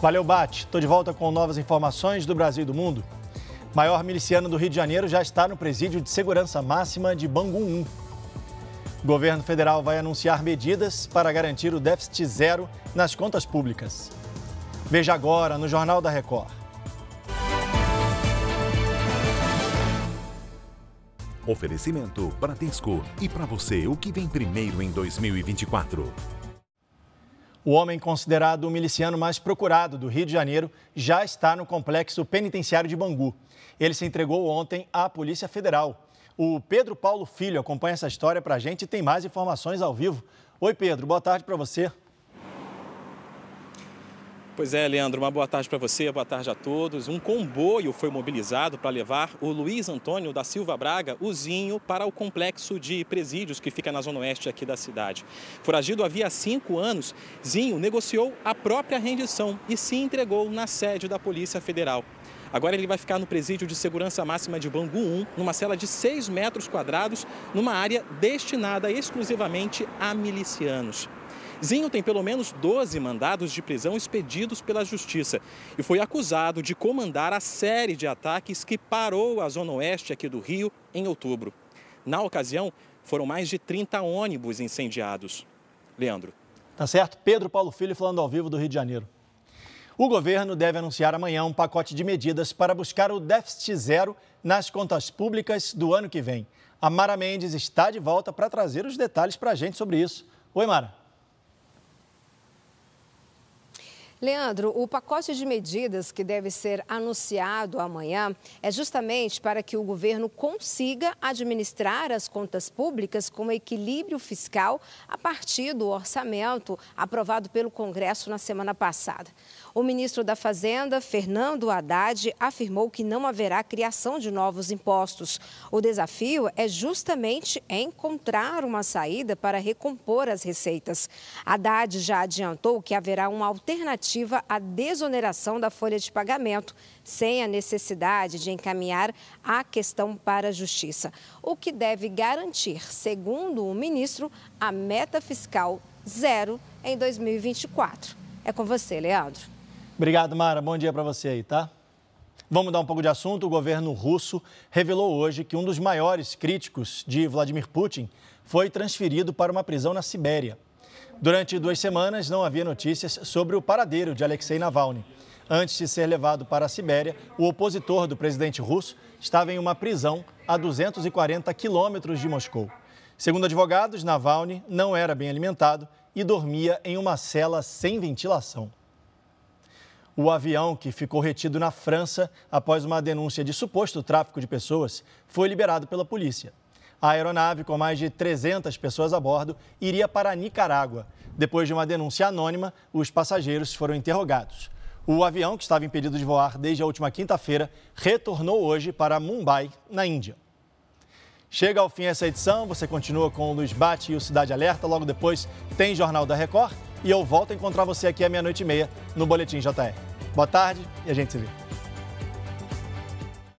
Valeu, Bate. Estou de volta com novas informações do Brasil e do mundo. Maior miliciano do Rio de Janeiro já está no presídio de segurança máxima de Bangu 1. O governo federal vai anunciar medidas para garantir o déficit zero nas contas públicas. Veja agora no Jornal da Record. Oferecimento Bradesco. E para você, o que vem primeiro em 2024? O homem considerado o miliciano mais procurado do Rio de Janeiro já está no complexo penitenciário de Bangu. Ele se entregou ontem à Polícia Federal. O Pedro Paulo Filho acompanha essa história para a gente e tem mais informações ao vivo. Oi, Pedro, boa tarde para você. Pois é, Leandro, uma boa tarde para você, boa tarde a todos. Um comboio foi mobilizado para levar o Luiz Antônio da Silva Braga, o Zinho, para o complexo de presídios que fica na zona oeste aqui da cidade. Foragido havia cinco anos, Zinho negociou a própria rendição e se entregou na sede da Polícia Federal. Agora ele vai ficar no presídio de segurança máxima de Bangu 1, numa cela de 6 metros quadrados, numa área destinada exclusivamente a milicianos. Zinho tem pelo menos 12 mandados de prisão expedidos pela Justiça e foi acusado de comandar a série de ataques que parou a zona oeste aqui do Rio em outubro. Na ocasião, foram mais de 30 ônibus incendiados. Leandro. Tá certo. Pedro Paulo Filho falando ao vivo do Rio de Janeiro. O governo deve anunciar amanhã um pacote de medidas para buscar o déficit zero nas contas públicas do ano que vem. A Mara Mendes está de volta para trazer os detalhes para a gente sobre isso. Oi, Mara. Leandro, o pacote de medidas que deve ser anunciado amanhã é justamente para que o governo consiga administrar as contas públicas com equilíbrio fiscal a partir do orçamento aprovado pelo Congresso na semana passada. O ministro da Fazenda, Fernando Haddad, afirmou que não haverá criação de novos impostos. O desafio é justamente encontrar uma saída para recompor as receitas. Haddad já adiantou que haverá uma alternativa à desoneração da folha de pagamento, sem a necessidade de encaminhar a questão para a Justiça, o que deve garantir, segundo o ministro, a meta fiscal zero em 2024. É com você, Leandro. Obrigado, Mara. Bom dia para você aí, tá? Vamos mudar um pouco de assunto. O governo russo revelou hoje que um dos maiores críticos de Vladimir Putin foi transferido para uma prisão na Sibéria. Durante duas semanas, não havia notícias sobre o paradeiro de Alexei Navalny. Antes de ser levado para a Sibéria, o opositor do presidente russo estava em uma prisão a 240 quilômetros de Moscou. Segundo advogados, Navalny não era bem alimentado e dormia em uma cela sem ventilação. O avião, que ficou retido na França após uma denúncia de suposto tráfico de pessoas, foi liberado pela polícia. A aeronave, com mais de 300 pessoas a bordo, iria para Nicarágua. Depois de uma denúncia anônima, os passageiros foram interrogados. O avião, que estava impedido de voar desde a última quinta-feira, retornou hoje para Mumbai, na Índia. Chega ao fim essa edição, você continua com o Luiz Bate e o Cidade Alerta. Logo depois tem Jornal da Record e eu volto a encontrar você aqui à meia-noite e meia no Boletim JR. Boa tarde e a gente se vê.